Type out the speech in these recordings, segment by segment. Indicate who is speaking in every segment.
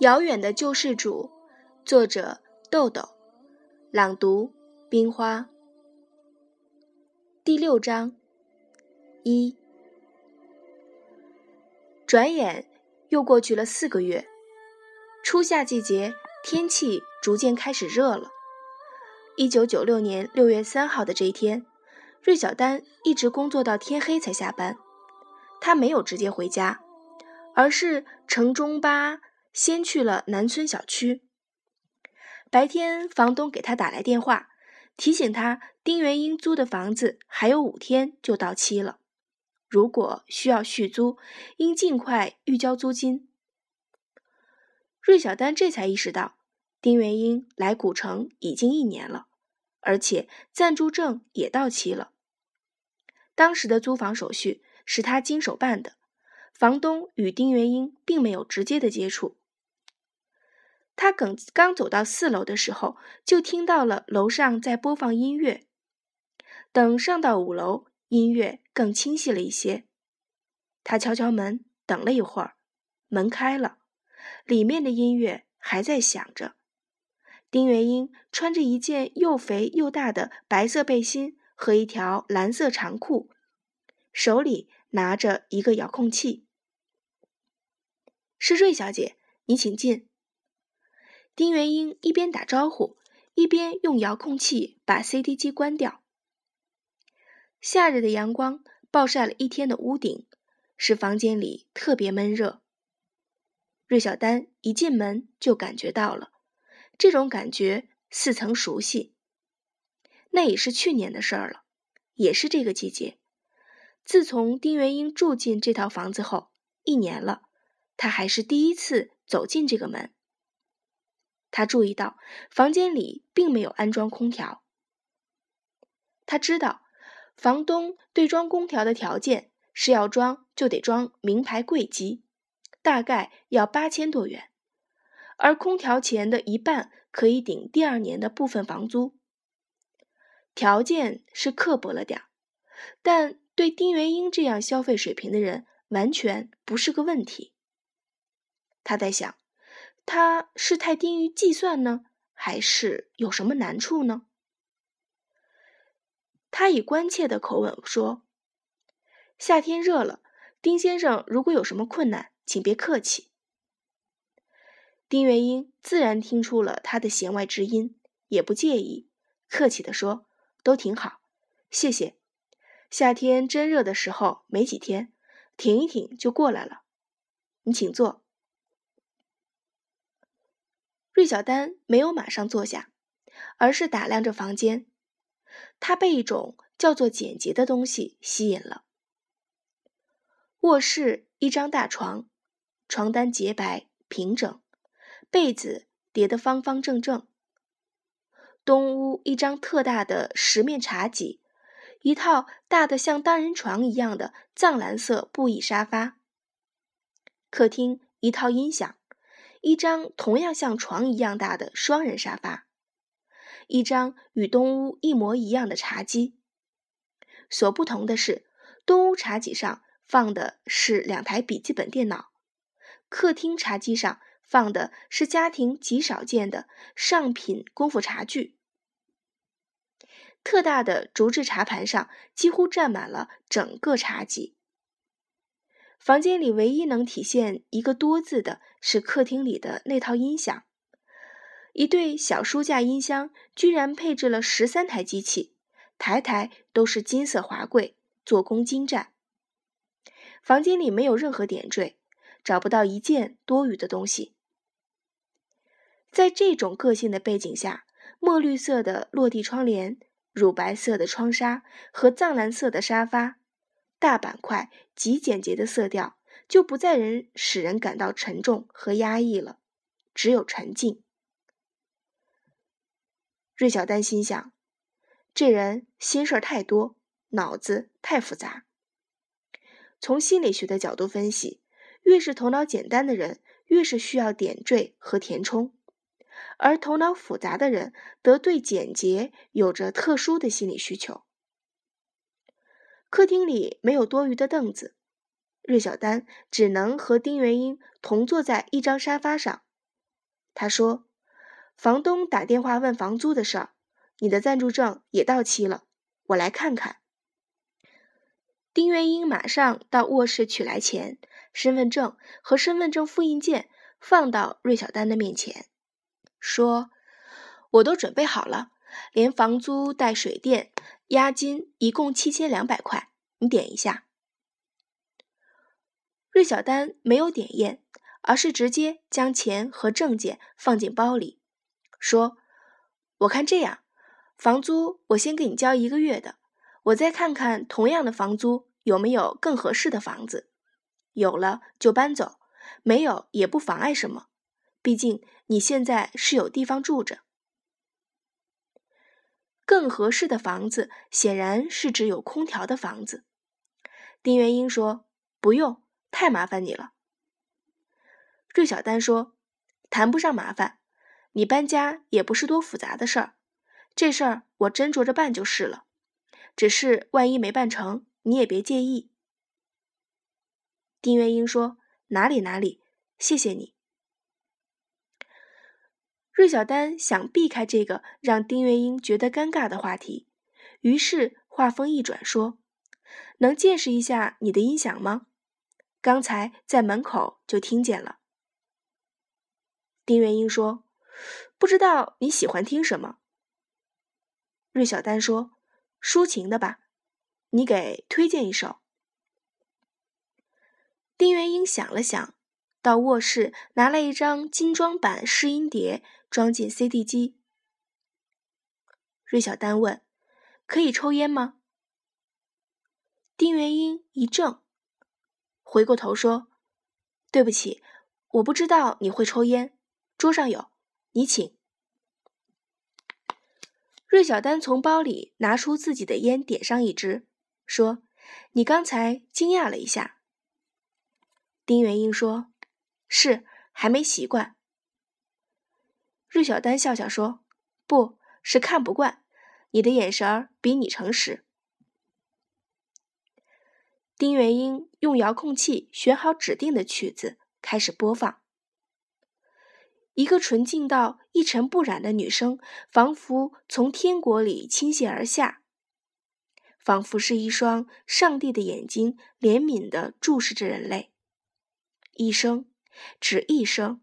Speaker 1: 遥远的救世主，作者豆豆，朗读冰花。第六章一。转眼又过去了四个月，初夏季节，天气逐渐开始热了。一九九六年六月三号的这一天，芮小丹一直工作到天黑才下班。他没有直接回家，而是乘中巴。先去了南村小区。白天，房东给他打来电话，提醒他丁元英租的房子还有五天就到期了，如果需要续租，应尽快预交租金。芮小丹这才意识到，丁元英来古城已经一年了，而且暂住证也到期了。当时的租房手续是他经手办的，房东与丁元英并没有直接的接触。他刚刚走到四楼的时候，就听到了楼上在播放音乐。等上到五楼，音乐更清晰了一些。他敲敲门，等了一会儿，门开了，里面的音乐还在响着。丁元英穿着一件又肥又大的白色背心和一条蓝色长裤，手里拿着一个遥控器。是瑞小姐，你请进。丁元英一边打招呼，一边用遥控器把 CD 机关掉。夏日的阳光暴晒了一天的屋顶，使房间里特别闷热。芮小丹一进门就感觉到了，这种感觉似曾熟悉。那也是去年的事儿了，也是这个季节。自从丁元英住进这套房子后，一年了，他还是第一次走进这个门。他注意到房间里并没有安装空调。他知道，房东对装空调的条件是要装就得装名牌柜机，大概要八千多元，而空调钱的一半可以顶第二年的部分房租。条件是刻薄了点儿，但对丁元英这样消费水平的人，完全不是个问题。他在想。他是太低于计算呢，还是有什么难处呢？他以关切的口吻说：“夏天热了，丁先生如果有什么困难，请别客气。”丁元英自然听出了他的弦外之音，也不介意，客气的说：“都挺好，谢谢。夏天真热的时候，没几天，挺一挺就过来了。你请坐。”芮小丹没有马上坐下，而是打量着房间。他被一种叫做简洁的东西吸引了。卧室一张大床，床单洁白平整，被子叠得方方正正。东屋一张特大的石面茶几，一套大的像单人床一样的藏蓝色布艺沙发。客厅一套音响。一张同样像床一样大的双人沙发，一张与东屋一模一样的茶几。所不同的是，东屋茶几上放的是两台笔记本电脑，客厅茶几上放的是家庭极少见的上品功夫茶具。特大的竹制茶盘上几乎占满了整个茶几。房间里唯一能体现一个“多”字的是客厅里的那套音响，一对小书架音箱居然配置了十三台机器，台台都是金色华贵，做工精湛。房间里没有任何点缀，找不到一件多余的东西。在这种个性的背景下，墨绿色的落地窗帘、乳白色的窗纱和藏蓝色的沙发。大板块极简洁的色调，就不再人使人感到沉重和压抑了，只有沉静。芮小丹心想，这人心事儿太多，脑子太复杂。从心理学的角度分析，越是头脑简单的人，越是需要点缀和填充，而头脑复杂的人，则对简洁有着特殊的心理需求。客厅里没有多余的凳子，芮小丹只能和丁元英同坐在一张沙发上。他说：“房东打电话问房租的事儿，你的暂住证也到期了，我来看看。”丁元英马上到卧室取来钱、身份证和身份证复印件，放到芮小丹的面前，说：“我都准备好了，连房租带水电。”押金一共七千两百块，你点一下。芮小丹没有点验，而是直接将钱和证件放进包里，说：“我看这样，房租我先给你交一个月的，我再看看同样的房租有没有更合适的房子，有了就搬走，没有也不妨碍什么，毕竟你现在是有地方住着。”更合适的房子显然是指有空调的房子。丁元英说：“不用，太麻烦你了。”芮小丹说：“谈不上麻烦，你搬家也不是多复杂的事儿，这事儿我斟酌着办就是了。只是万一没办成，你也别介意。”丁元英说：“哪里哪里，谢谢你。”芮小丹想避开这个让丁元英觉得尴尬的话题，于是话锋一转说：“能见识一下你的音响吗？刚才在门口就听见了。”丁元英说：“不知道你喜欢听什么。”芮小丹说：“抒情的吧，你给推荐一首。”丁元英想了想，到卧室拿了一张精装版试音碟。装进 CD 机。芮小丹问：“可以抽烟吗？”丁元英一怔，回过头说：“对不起，我不知道你会抽烟。桌上有，你请。”芮小丹从包里拿出自己的烟，点上一支，说：“你刚才惊讶了一下。”丁元英说：“是，还没习惯。”芮小丹笑笑说：“不是看不惯，你的眼神儿比你诚实。”丁元英用遥控器选好指定的曲子，开始播放。一个纯净到一尘不染的女声，仿佛从天国里倾泻而下，仿佛是一双上帝的眼睛，怜悯地注视着人类。一声，只一声，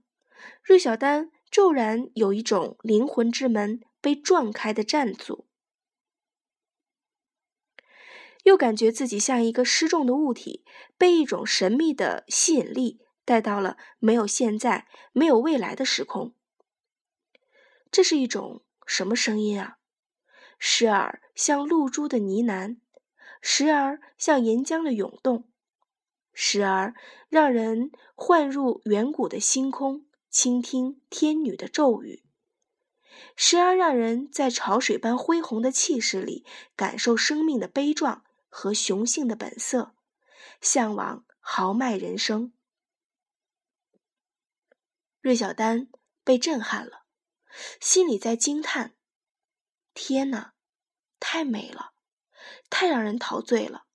Speaker 1: 芮小丹。骤然有一种灵魂之门被撞开的战阻，又感觉自己像一个失重的物体，被一种神秘的吸引力带到了没有现在、没有未来的时空。这是一种什么声音啊？时而像露珠的呢喃，时而像岩浆的涌动，时而让人幻入远古的星空。倾听天女的咒语，时而让人在潮水般恢宏的气势里感受生命的悲壮和雄性的本色，向往豪迈人生。芮小丹被震撼了，心里在惊叹：“天哪，太美了，太让人陶醉了！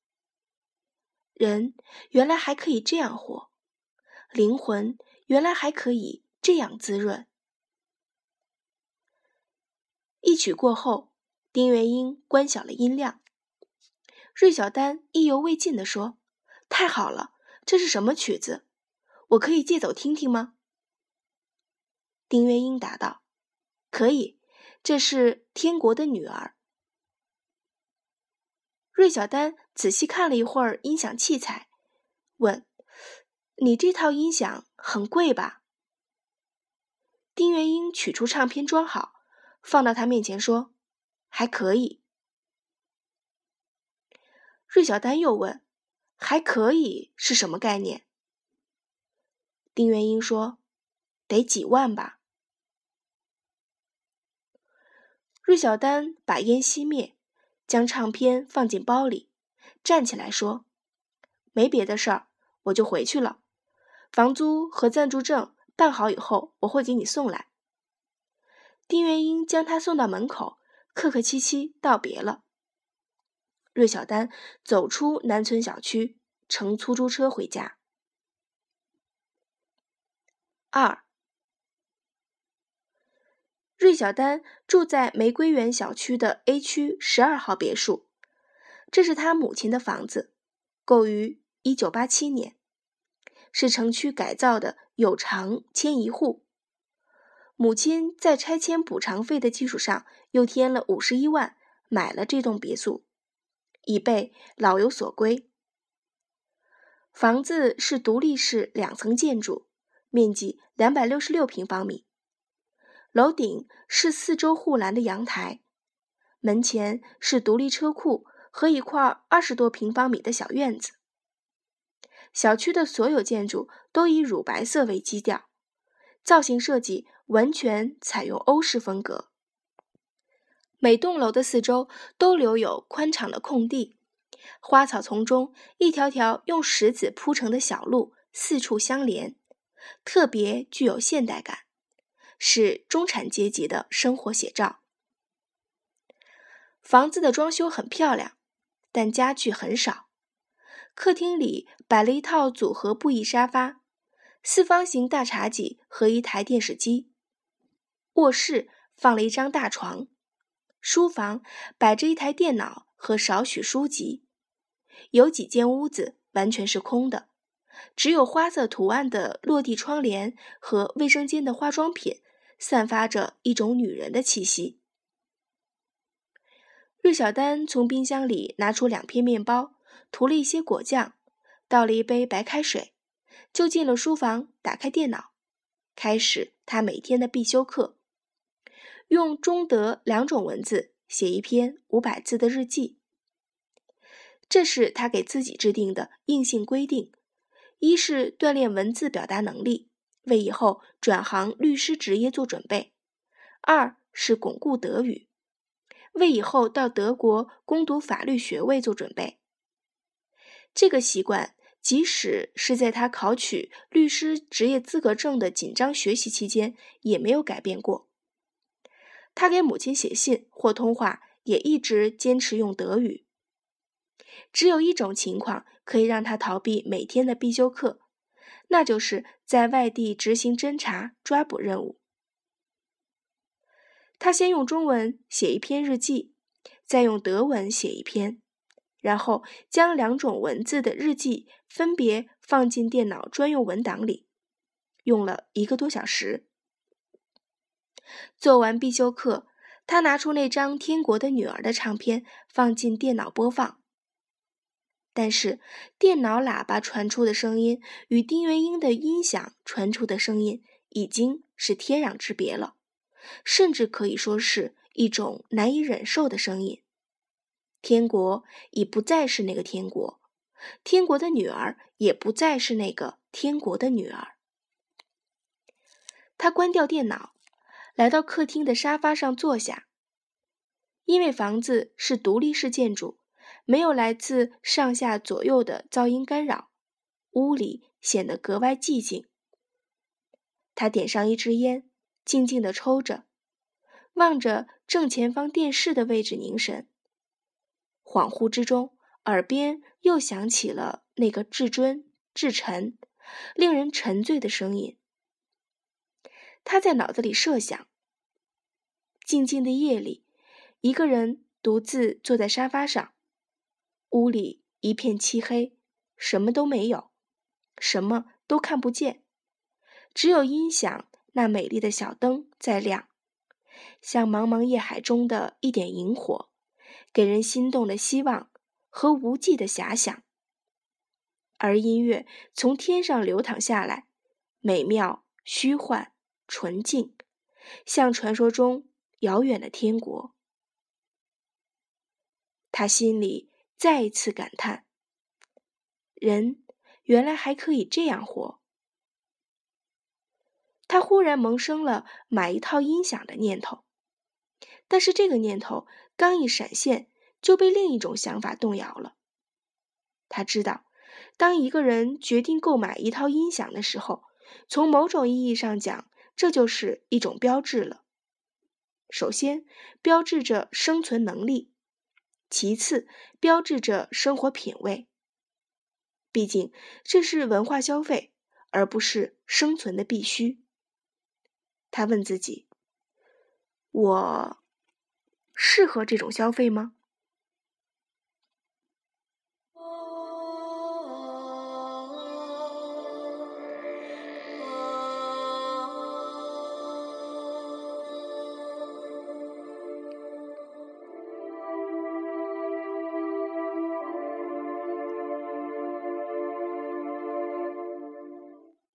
Speaker 1: 人原来还可以这样活，灵魂原来还可以。”这样滋润。一曲过后，丁元英关小了音量。芮小丹意犹未尽地说：“太好了，这是什么曲子？我可以借走听听吗？”丁元英答道：“可以，这是《天国的女儿》。”芮小丹仔细看了一会儿音响器材，问：“你这套音响很贵吧？”丁元英取出唱片，装好，放到他面前，说：“还可以。”芮小丹又问：“还可以是什么概念？”丁元英说：“得几万吧。”芮小丹把烟熄灭，将唱片放进包里，站起来说：“没别的事儿，我就回去了。房租和暂住证办好以后，我会给你送来。丁元英将他送到门口，客客气气道别了。芮小丹走出南村小区，乘出租车回家。二，芮小丹住在玫瑰园小区的 A 区十二号别墅，这是他母亲的房子，购于一九八七年，是城区改造的有偿迁移户。母亲在拆迁补偿费的基础上，又添了五十一万，买了这栋别墅，以备老有所归。房子是独立式两层建筑，面积两百六十六平方米，楼顶是四周护栏的阳台，门前是独立车库和一块二十多平方米的小院子。小区的所有建筑都以乳白色为基调，造型设计。完全采用欧式风格，每栋楼的四周都留有宽敞的空地，花草丛中一条条用石子铺成的小路四处相连，特别具有现代感，是中产阶级的生活写照。房子的装修很漂亮，但家具很少。客厅里摆了一套组合布艺沙发，四方形大茶几和一台电视机。卧室放了一张大床，书房摆着一台电脑和少许书籍，有几间屋子完全是空的，只有花色图案的落地窗帘和卫生间的化妆品，散发着一种女人的气息。芮小丹从冰箱里拿出两片面包，涂了一些果酱，倒了一杯白开水，就进了书房，打开电脑，开始他每天的必修课。用中德两种文字写一篇五百字的日记，这是他给自己制定的硬性规定：一是锻炼文字表达能力，为以后转行律师职业做准备；二是巩固德语，为以后到德国攻读法律学位做准备。这个习惯，即使是在他考取律师职业资格证的紧张学习期间，也没有改变过。他给母亲写信或通话，也一直坚持用德语。只有一种情况可以让他逃避每天的必修课，那就是在外地执行侦查抓捕任务。他先用中文写一篇日记，再用德文写一篇，然后将两种文字的日记分别放进电脑专用文档里，用了一个多小时。做完必修课，他拿出那张《天国的女儿》的唱片，放进电脑播放。但是，电脑喇叭传出的声音与丁元英的音响传出的声音已经是天壤之别了，甚至可以说是一种难以忍受的声音。天国已不再是那个天国，天国的女儿也不再是那个天国的女儿。他关掉电脑。来到客厅的沙发上坐下。因为房子是独立式建筑，没有来自上下左右的噪音干扰，屋里显得格外寂静。他点上一支烟，静静地抽着，望着正前方电视的位置凝神。恍惚之中，耳边又响起了那个至尊、至沉、令人沉醉的声音。他在脑子里设想：静静的夜里，一个人独自坐在沙发上，屋里一片漆黑，什么都没有，什么都看不见，只有音响那美丽的小灯在亮，像茫茫夜海中的一点萤火，给人心动的希望和无际的遐想。而音乐从天上流淌下来，美妙虚幻。纯净，像传说中遥远的天国。他心里再一次感叹：人原来还可以这样活。他忽然萌生了买一套音响的念头，但是这个念头刚一闪现，就被另一种想法动摇了。他知道，当一个人决定购买一套音响的时候，从某种意义上讲，这就是一种标志了。首先，标志着生存能力；其次，标志着生活品味。毕竟，这是文化消费，而不是生存的必须。他问自己：“我适合这种消费吗？”